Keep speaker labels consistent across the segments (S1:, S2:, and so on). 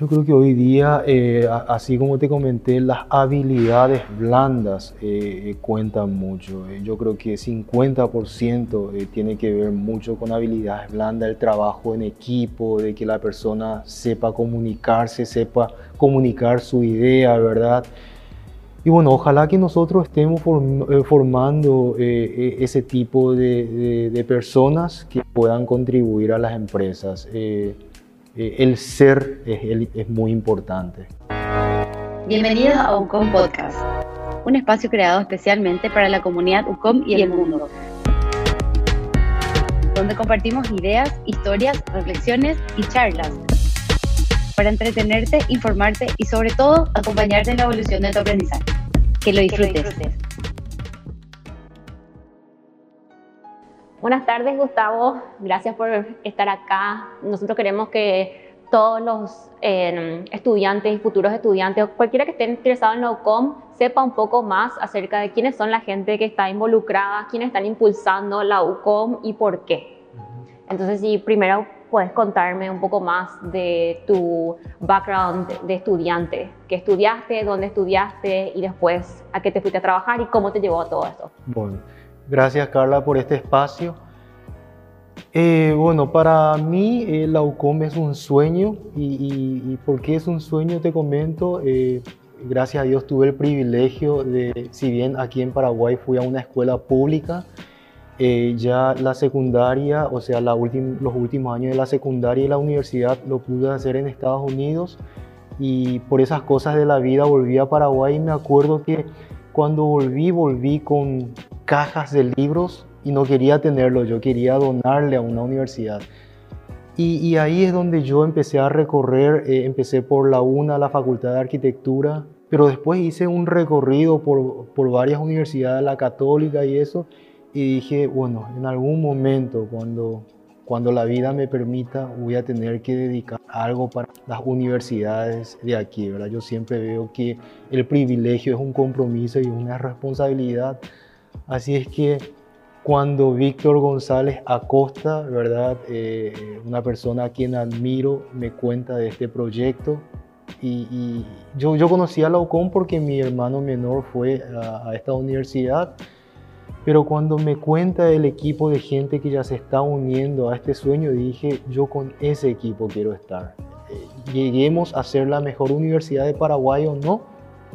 S1: Yo creo que hoy día, eh, así como te comenté, las habilidades blandas eh, cuentan mucho. yo creo que 50% tiene que ver mucho con habilidades blandas, el trabajo en equipo, de que la persona sepa comunicarse, sepa comunicar su idea, ¿verdad? Y bueno, ojalá que nosotros estemos eh, formando eh, eh, ese tipo de, personas que puedan contribuir a las empresas. El ser es, es, muy importante.
S2: Bienvenidos a UCOM Podcast, un espacio creado especialmente para la comunidad UCOM y el mundo, donde compartimos ideas, historias, reflexiones y charlas para entretenerte, informarte y sobre todo acompañarte en la evolución de tu aprendizaje. Que lo disfrutes.
S3: Buenas tardes, Gustavo. Gracias por estar acá. Nosotros queremos que todos los em, estudiantes y futuros estudiantes, o cualquiera que esté interesado en la UCOM, sepa un poco más acerca de quiénes son la gente que está involucrada, quiénes están impulsando la UCOM y por qué. Entonces, si primero puedes contarme un poco más de tu background de estudiante, qué estudiaste, dónde estudiaste y después a qué te fuiste a trabajar y cómo te llevó a todo esto.
S1: Bueno, gracias Carla por este espacio. Eh, bueno, para mí eh, la UCOM es un sueño y, y, por qué es un sueño te comento. Eh, gracias a Dios tuve el privilegio de, si bien aquí en Paraguay fui a una escuela pública, eh, ya la secundaria, o sea, la los últimos años de la secundaria y la universidad lo pude hacer en Estados Unidos y por esas cosas de la vida volví a Paraguay y me acuerdo que cuando volví, volví con cajas de libros y no quería tenerlo, yo quería donarle a una universidad. Y, ahí es donde yo empecé a recorrer, eh, empecé por la UNA, la Facultad de Arquitectura, pero después hice un recorrido por, por varias universidades, la católica y eso, y dije, bueno, en algún momento cuando, cuando la vida me permita voy a tener que dedicar algo para las universidades de aquí, ¿verdad? Yo siempre veo que el privilegio es un compromiso y una responsabilidad. Así es que cuando Víctor González Acosta, ¿verdad? Eh, una persona a quien admiro, me cuenta de este proyecto. Y, yo, yo conocí a la UCOM porque mi hermano menor fue a, a esta universidad pero cuando me cuenta el equipo de gente que ya se está uniendo a este sueño, dije, yo con ese equipo quiero estar. Eh, lleguemos a ser la mejor universidad de Paraguay o no,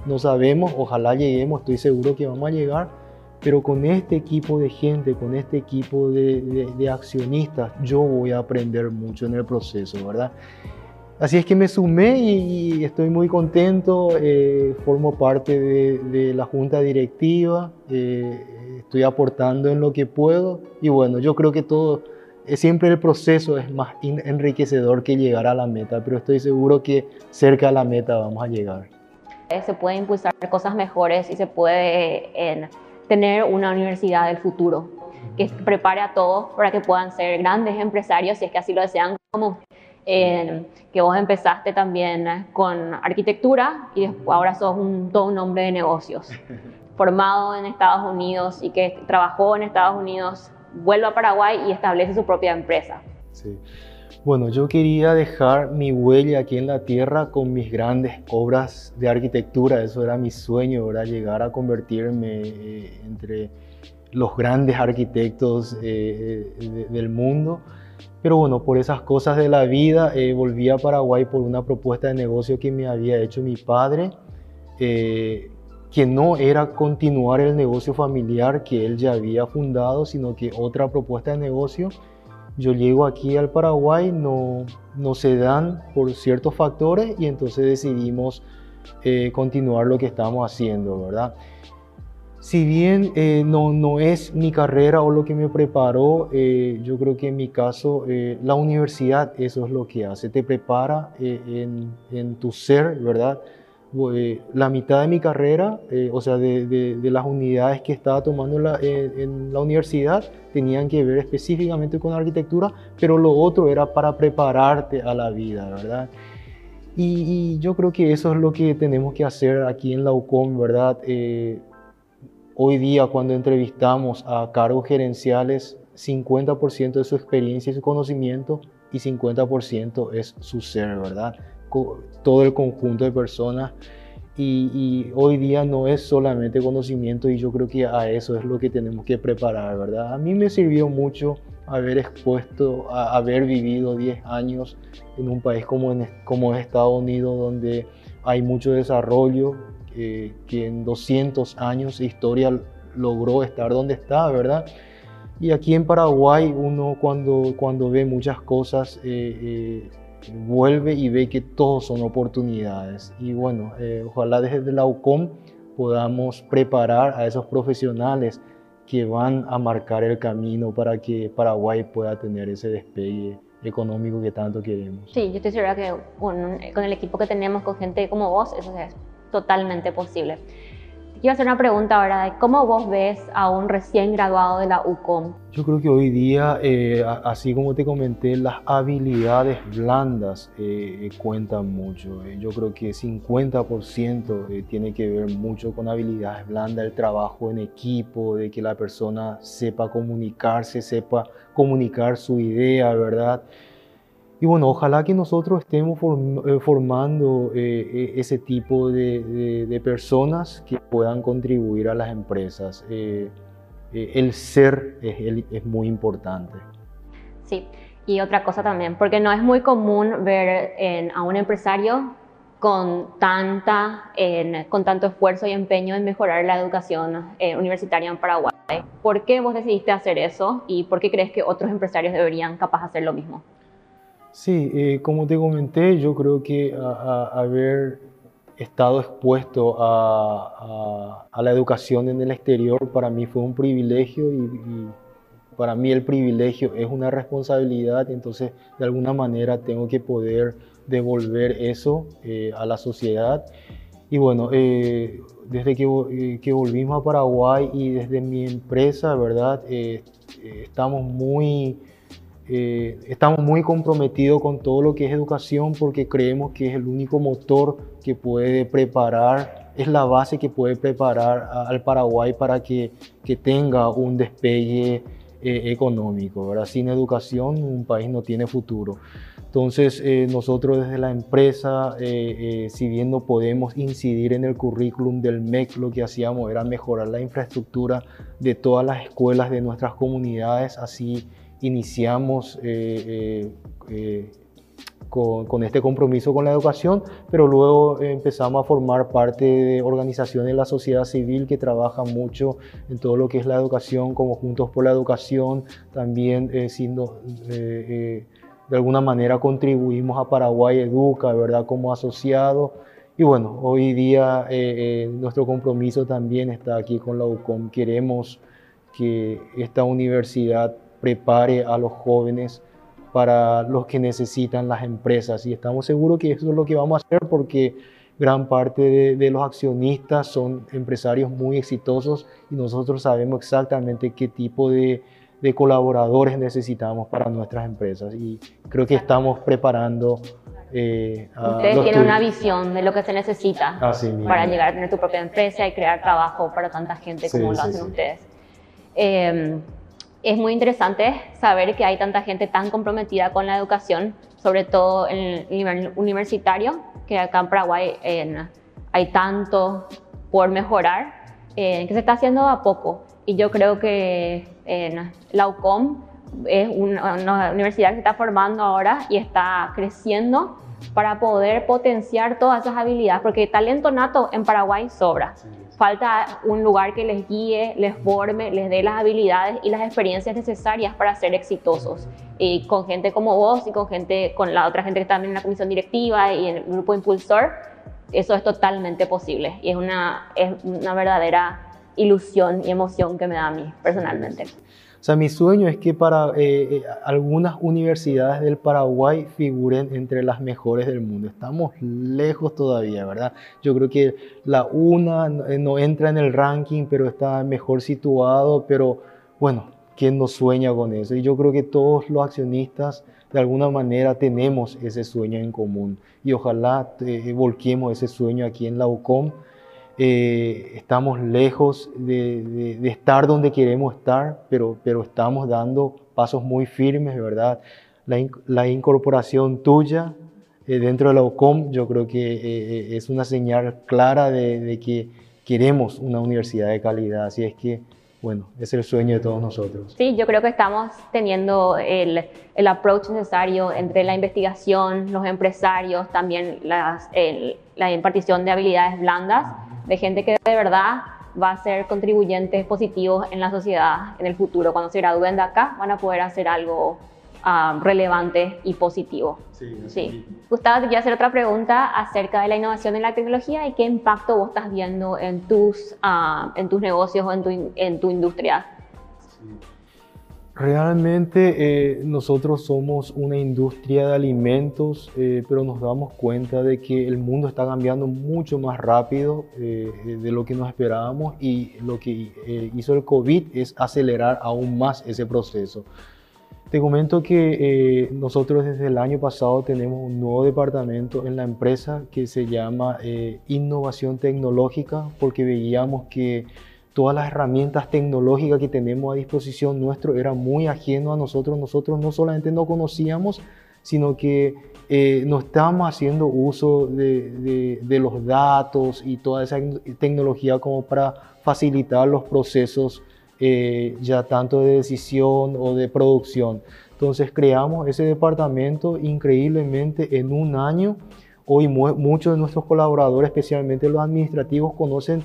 S1: no sabemos, ojalá lleguemos, estoy seguro que vamos a llegar, pero con este equipo de gente, con este equipo de, de accionistas, yo voy a aprender mucho en el proceso, ¿verdad? Así es que me sumé y, estoy muy contento, eh, formo parte de, la junta directiva, eh, estoy aportando en lo que puedo y bueno, yo creo que todo, eh, siempre el proceso es más enriquecedor que llegar a la meta, pero estoy seguro que cerca a la meta vamos a llegar.
S3: Se puede impulsar cosas mejores y se puede tener una universidad del futuro que prepare a todos para que puedan ser grandes empresarios si es que así lo desean como que vos empezaste también con arquitectura y ahora sos un, todo un hombre de negocios, formado en Estados Unidos y que trabajó en Estados Unidos, vuelve a Paraguay y establece su propia empresa.
S1: Sí. Bueno, yo quería dejar mi huella aquí en la tierra con mis grandes obras de arquitectura. Eso era mi sueño, era llegar a convertirme eh, entre los grandes arquitectos eh, eh, del mundo. Pero bueno, por esas cosas de la vida volví a Paraguay por una propuesta de negocio que me había hecho mi padre, eh, que no era continuar el negocio familiar que él ya había fundado, sino que otra propuesta de negocio. Yo llego aquí al Paraguay, no, no se dan por ciertos factores y entonces decidimos eh, continuar lo que estamos haciendo, ¿verdad? si bien eh, no, no, es mi carrera o lo que me preparó, eh, yo creo que en mi caso la universidad eso es lo que hace, te prepara en, en, tu ser, ¿verdad? La mitad de mi carrera, o sea, de, de, las unidades que estaba tomando la, en la universidad, tenían que ver específicamente con arquitectura, pero lo otro era para prepararte a la vida, ¿verdad? Y, y yo creo que eso es lo que tenemos que hacer aquí en la UCOM, ¿verdad? Hoy día cuando entrevistamos a cargos gerenciales, 50% de su experiencia y su conocimiento y 50% es su ser, ¿verdad? Todo el conjunto de personas y, hoy día no es solamente conocimiento y yo creo que a eso es lo que tenemos que preparar, ¿verdad? A mí me sirvió mucho haber expuesto, a, haber vivido 10 años en un país como, en, como Estados Unidos, donde hay mucho desarrollo, eh, que en 200 años de historia logró estar donde está, ¿verdad? Y aquí en Paraguay uno cuando, cuando ve muchas cosas... Eh, eh, vuelve y ve que todos son oportunidades. Y bueno, eh, ojalá desde la UCOM podamos preparar a esos profesionales que van a marcar el camino para que Paraguay pueda tener ese despegue económico que tanto queremos.
S3: Sí, yo estoy segura que con, con el equipo que tenemos, con gente como vos, eso es totalmente posible. Quiero hacer una pregunta ahora de cómo vos ves a un recién graduado de la UCOM.
S1: Yo creo que hoy día, eh, así como te comenté, las habilidades blandas eh, cuentan mucho. Eh, yo creo que 50% tiene que ver mucho con habilidades blandas, el trabajo en equipo, de que la persona sepa comunicarse, sepa comunicar su idea, ¿verdad? Y bueno, ojalá que nosotros estemos eh, formando eh, eh, ese tipo de, personas que puedan contribuir a las empresas. el ser es, muy importante.
S3: Sí, y otra cosa también, porque no es muy común ver a un empresario con, tanta, con tanto esfuerzo y empeño en mejorar la educación universitaria en Paraguay. ¿Por qué vos decidiste hacer eso y por qué crees que otros empresarios deberían capaz hacer lo mismo?
S1: Sí, eh, como te comenté, yo creo que haber estado expuesto a, la educación en el exterior para mí fue un privilegio y, para mí el privilegio es una responsabilidad, entonces de alguna manera tengo que poder devolver eso eh, a la sociedad. Y bueno, eh, desde que, que, volvimos a Paraguay y desde mi empresa, ¿verdad? estamos muy eh, estamos muy comprometidos con todo lo que es educación porque creemos que es el único motor que puede preparar, es la base que puede preparar al Paraguay para que, que tenga un despegue eh, económico. ¿verdad? Sin educación un país no tiene futuro. Entonces eh, nosotros desde la empresa, si bien no podemos incidir en el currículum del MEC, lo que hacíamos era mejorar la infraestructura de todas las escuelas de nuestras comunidades, así iniciamos eh, eh, eh, con, este compromiso con la educación, pero luego empezamos a formar parte de organizaciones de la sociedad civil que trabajan mucho en todo lo que es la educación, como Juntos por la Educación, también siendo, de alguna manera contribuimos a Paraguay Educa, ¿verdad? Como asociado. Y bueno, hoy día nuestro compromiso también está aquí con la UCOM. Queremos que esta universidad prepare a los jóvenes para los que necesitan las empresas. Y estamos seguros que eso es lo que vamos a hacer porque gran parte de, los accionistas son empresarios muy exitosos y nosotros sabemos exactamente qué tipo de, colaboradores necesitamos para nuestras empresas. Y creo que estamos preparando
S3: eh, Ustedes tienen una visión de lo que se necesita para llegar a tener tu propia empresa y crear trabajo para tanta gente como lo hacen ustedes. Eh, es muy interesante saber que hay tanta gente tan comprometida con la educación, sobre todo en el nivel universitario, que acá en Paraguay hay tanto por mejorar, que se está haciendo a poco. Y yo creo que la UCOM es una, universidad que se está formando ahora y está creciendo para poder potenciar todas esas habilidades, porque talento nato en Paraguay sobra falta un lugar que les guíe, les forme, les dé las habilidades y las experiencias necesarias para ser exitosos. Y con gente como vos y con gente, con la otra gente que está en la comisión directiva y en el grupo impulsor, eso es totalmente posible y es una, es una verdadera ilusión y emoción que me da a mí personalmente.
S1: Sea, mi sueño es que para eh, eh, algunas universidades del Paraguay figuren entre las mejores del mundo. Estamos lejos todavía, ¿verdad? Yo creo que la UNA eh, no entra en el ranking, pero está mejor situado, pero bueno, ¿quién no sueña con eso? Y yo creo que todos los accionistas de alguna manera tenemos ese sueño en común y ojalá volquemos ese sueño aquí en la UCOM eh, estamos lejos de, estar donde queremos estar, pero, pero estamos dando pasos muy firmes, ¿verdad? La, incorporación tuya eh, dentro de la UCOM, yo creo que eh, eh, es una señal clara de, de, que queremos una universidad de calidad. Así es que, bueno, es el sueño de todos nosotros.
S3: Sí, yo creo que estamos teniendo el, el approach necesario entre la investigación, los empresarios, también las, el, la impartición de habilidades blandas, de gente que de verdad va a ser contribuyentes positivos en la sociedad en el futuro. Cuando se gradúen de acá, van a poder hacer algo uh, relevante y positivo. Sí, sí. Gustavo, te quiero hacer otra pregunta acerca de la innovación en la tecnología y qué impacto vos estás viendo en tus, uh, en tus negocios o en tu, en tu industria. Sí.
S1: Realmente eh, nosotros somos una industria de alimentos, eh, pero nos damos cuenta de que el mundo está cambiando mucho más rápido eh, de lo que nos esperábamos y lo que eh, hizo el COVID es acelerar aún más ese proceso. Te comento que eh, nosotros desde el año pasado tenemos un nuevo departamento en la empresa que se llama eh, Innovación Tecnológica porque veíamos que todas las herramientas tecnológicas que tenemos a disposición nuestro era muy ajeno a nosotros. Nosotros no solamente no conocíamos, sino que eh, no estábamos haciendo uso de, de, de, los datos y toda esa tecnología como para facilitar los procesos eh, ya tanto de decisión o de producción. Entonces creamos ese departamento increíblemente en un año. Hoy muchos de nuestros colaboradores, especialmente los administrativos, conocen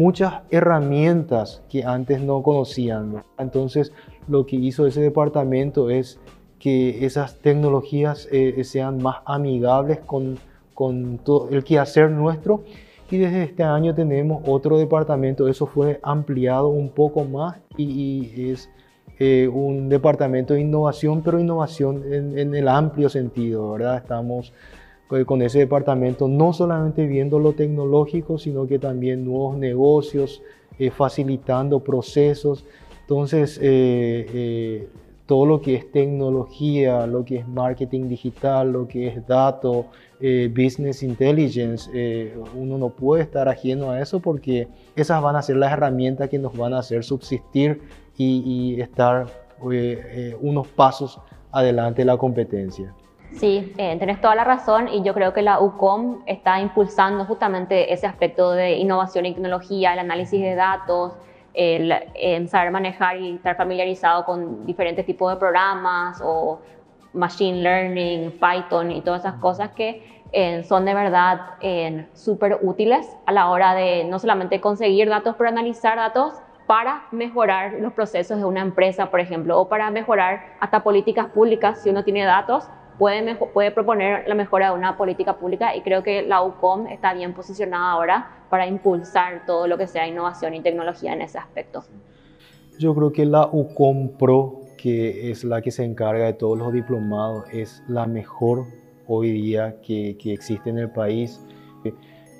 S1: muchas herramientas que antes no conocían. Entonces, lo que hizo ese departamento es que esas tecnologías eh, sean más amigables con, con todo el quehacer nuestro. Y desde este año tenemos otro departamento, eso fue ampliado un poco más y, es eh, un departamento de innovación, pero innovación en, en el amplio sentido, ¿verdad? Estamos con ese departamento no solamente viendo lo tecnológico, sino que también nuevos negocios, eh, facilitando procesos. Entonces, eh, eh, todo lo que es tecnología, lo que es marketing digital, lo que es dato, business intelligence, uno no puede estar ajeno a eso porque esas van a ser las herramientas que nos van a hacer subsistir y, y estar unos pasos adelante de la competencia.
S3: Sí, eh, tenés toda la razón y yo creo que la UCOM está impulsando justamente ese aspecto de innovación y tecnología, el análisis de datos, el, saber manejar y estar familiarizado con diferentes tipos de programas o machine learning, Python y todas esas cosas que eh, son de verdad eh, súper útiles a la hora de no solamente conseguir datos, pero analizar datos para mejorar los procesos de una empresa, por ejemplo, o para mejorar hasta políticas públicas si uno tiene datos puede, puede proponer la mejora de una política pública y creo que la UCOM está bien posicionada ahora para impulsar todo lo que sea innovación y tecnología en ese aspecto.
S1: Yo creo que la UCOM Pro, que es la que se encarga de todos los diplomados, es la mejor hoy día que, que existe en el país.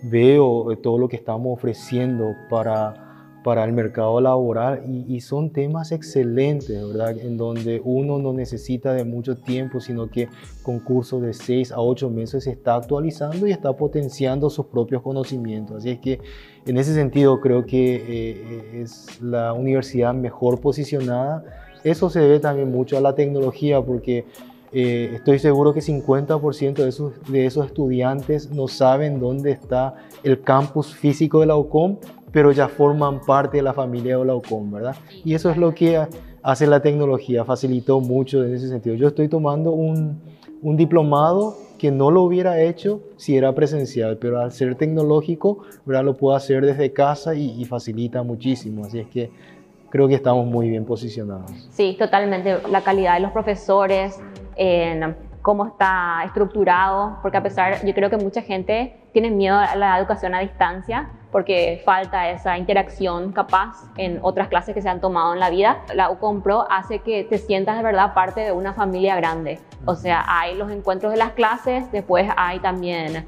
S1: Veo todo lo que estamos ofreciendo para para el mercado laboral y, y, son temas excelentes, ¿verdad? En donde uno no necesita de mucho tiempo, sino que con cursos de 6 a 8 meses se está actualizando y está potenciando sus propios conocimientos. Así es que en ese sentido creo que eh, es la universidad mejor posicionada. Eso se debe también mucho a la tecnología porque eh, estoy seguro que 50% de esos, de esos estudiantes no saben dónde está el campus físico de la UCOM pero ya forman parte de la familia de Olaucom, ¿verdad? Y eso es lo que hace la tecnología, facilitó mucho en ese sentido. Yo estoy tomando un, un diplomado que no lo hubiera hecho si era presencial, pero al ser tecnológico, ¿verdad? Lo puedo hacer desde casa y, y facilita muchísimo, así es que creo que estamos muy bien posicionados.
S3: Sí, totalmente. La calidad de los profesores, en cómo está estructurado, porque a pesar, yo creo que mucha gente tiene miedo a la educación a distancia, porque falta esa interacción capaz en otras clases que se han tomado en la vida. La UCOM Pro hace que te sientas de verdad parte de una familia grande. O sea, hay los encuentros de las clases, después hay también,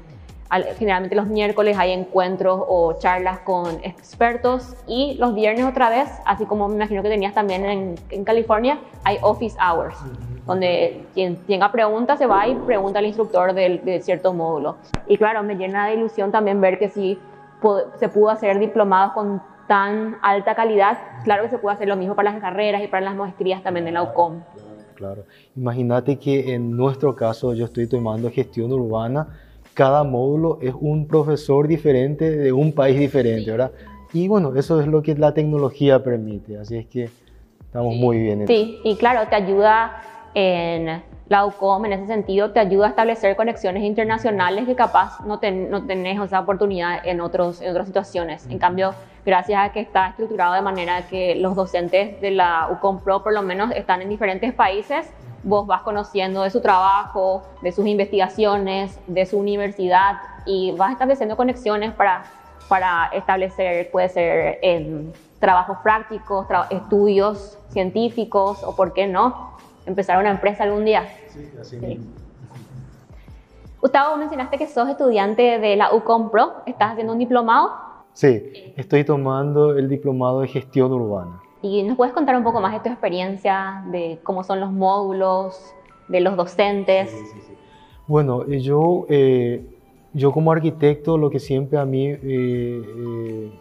S3: generalmente los miércoles hay encuentros o charlas con expertos y los viernes otra vez, así como me imagino que tenías también en, en California, hay office hours donde quien tenga preguntas se va y pregunta al instructor de, de, cierto módulo. Y claro, me llena de ilusión también ver que si se pudo hacer diplomados con tan alta calidad, claro que se puede hacer lo mismo para las carreras y para las maestrías también de la UCOM.
S1: claro. Imagínate que en nuestro caso yo estoy tomando gestión urbana, cada módulo es un profesor diferente de un país diferente, ¿verdad? Y bueno, eso es lo que la tecnología permite, así es que estamos muy bien.
S3: sí, y claro, te ayuda en la UCOM en ese sentido te ayuda a establecer conexiones internacionales que capaz no, no tenés esa oportunidad en, otros, en otras situaciones. En cambio, gracias a que está estructurado de manera que los docentes de la UCOM Pro por lo menos están en diferentes países, vos vas conociendo de su trabajo, de sus investigaciones, de su universidad y vas estableciendo conexiones para, para establecer, puede ser en trabajos prácticos, estudios científicos o, por qué no, empezar una empresa algún día. Sí, así mismo. Gustavo, mencionaste que sos estudiante de la UCOM Pro, ¿estás haciendo un diplomado?
S1: Sí, estoy tomando el diplomado de gestión urbana.
S3: ¿Y nos puedes contar un poco más de tu experiencia, de cómo son los módulos, de los docentes? Sí, sí, sí.
S1: Bueno, eh, yo, eh, yo como arquitecto lo que siempre a mí eh,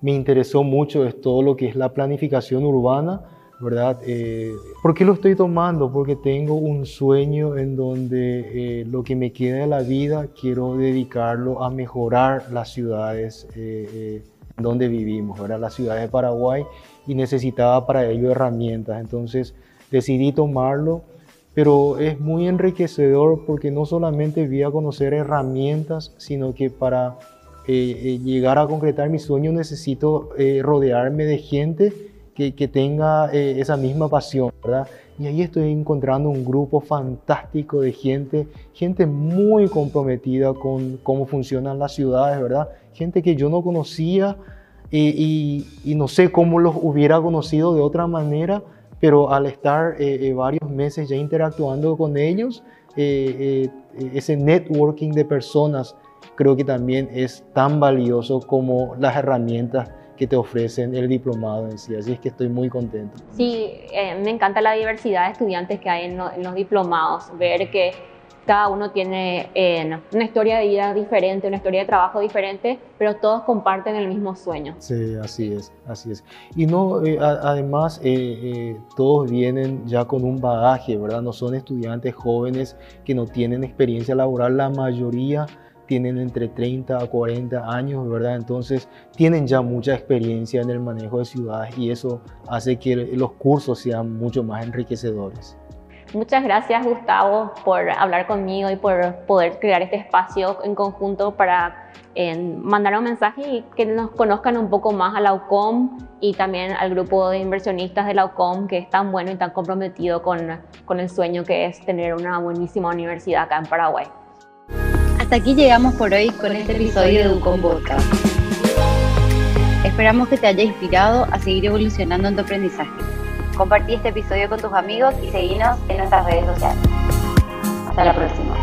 S1: me interesó mucho es todo lo que es la planificación urbana, ¿verdad? Eh, ¿Por qué lo estoy tomando? Porque tengo un sueño en donde eh, lo que me queda de la vida quiero dedicarlo a mejorar las ciudades eh, donde vivimos, ¿verdad? Las ciudades de Paraguay y necesitaba para ello herramientas. Entonces decidí tomarlo, pero es muy enriquecedor porque no solamente voy a conocer herramientas, sino que para llegar a concretar mi sueño necesito rodearme de gente que, tenga eh, esa misma pasión, ¿verdad? Y ahí estoy encontrando un grupo fantástico de gente, gente muy comprometida con cómo funcionan las ciudades, ¿verdad? Gente que yo no conocía y, no sé cómo los hubiera conocido de otra manera, pero al estar eh, eh, varios meses ya interactuando con ellos, ese networking de personas creo que también es tan valioso como las herramientas que te ofrecen el diplomado en sí. Así es que estoy muy contento.
S3: Sí, eh, me encanta la diversidad de estudiantes que hay en, los diplomados, ver que cada uno tiene eh, una historia de vida diferente, una historia de trabajo diferente, pero todos comparten el mismo sueño.
S1: Sí, así es, así es. Y no, eh, además, todos vienen ya con un bagaje, ¿verdad? No son estudiantes jóvenes que no tienen experiencia laboral, la mayoría tienen entre 30 a 40 años, ¿verdad? Entonces tienen ya mucha experiencia en el manejo de ciudades y eso hace que los cursos sean mucho más enriquecedores.
S3: Muchas gracias Gustavo por hablar conmigo y por poder crear este espacio en conjunto para eh, mandar un mensaje y que nos conozcan un poco más a la UCOM y también al grupo de inversionistas de la UCOM que es tan bueno y tan comprometido con, con el sueño que es tener una buenísima universidad acá en Paraguay.
S2: Hasta aquí llegamos por hoy con este episodio de Ucom Podcast. Esperamos que te haya inspirado a seguir evolucionando en tu aprendizaje. Compartí este episodio con tus amigos y seguinos en nuestras redes sociales. Hasta la próxima.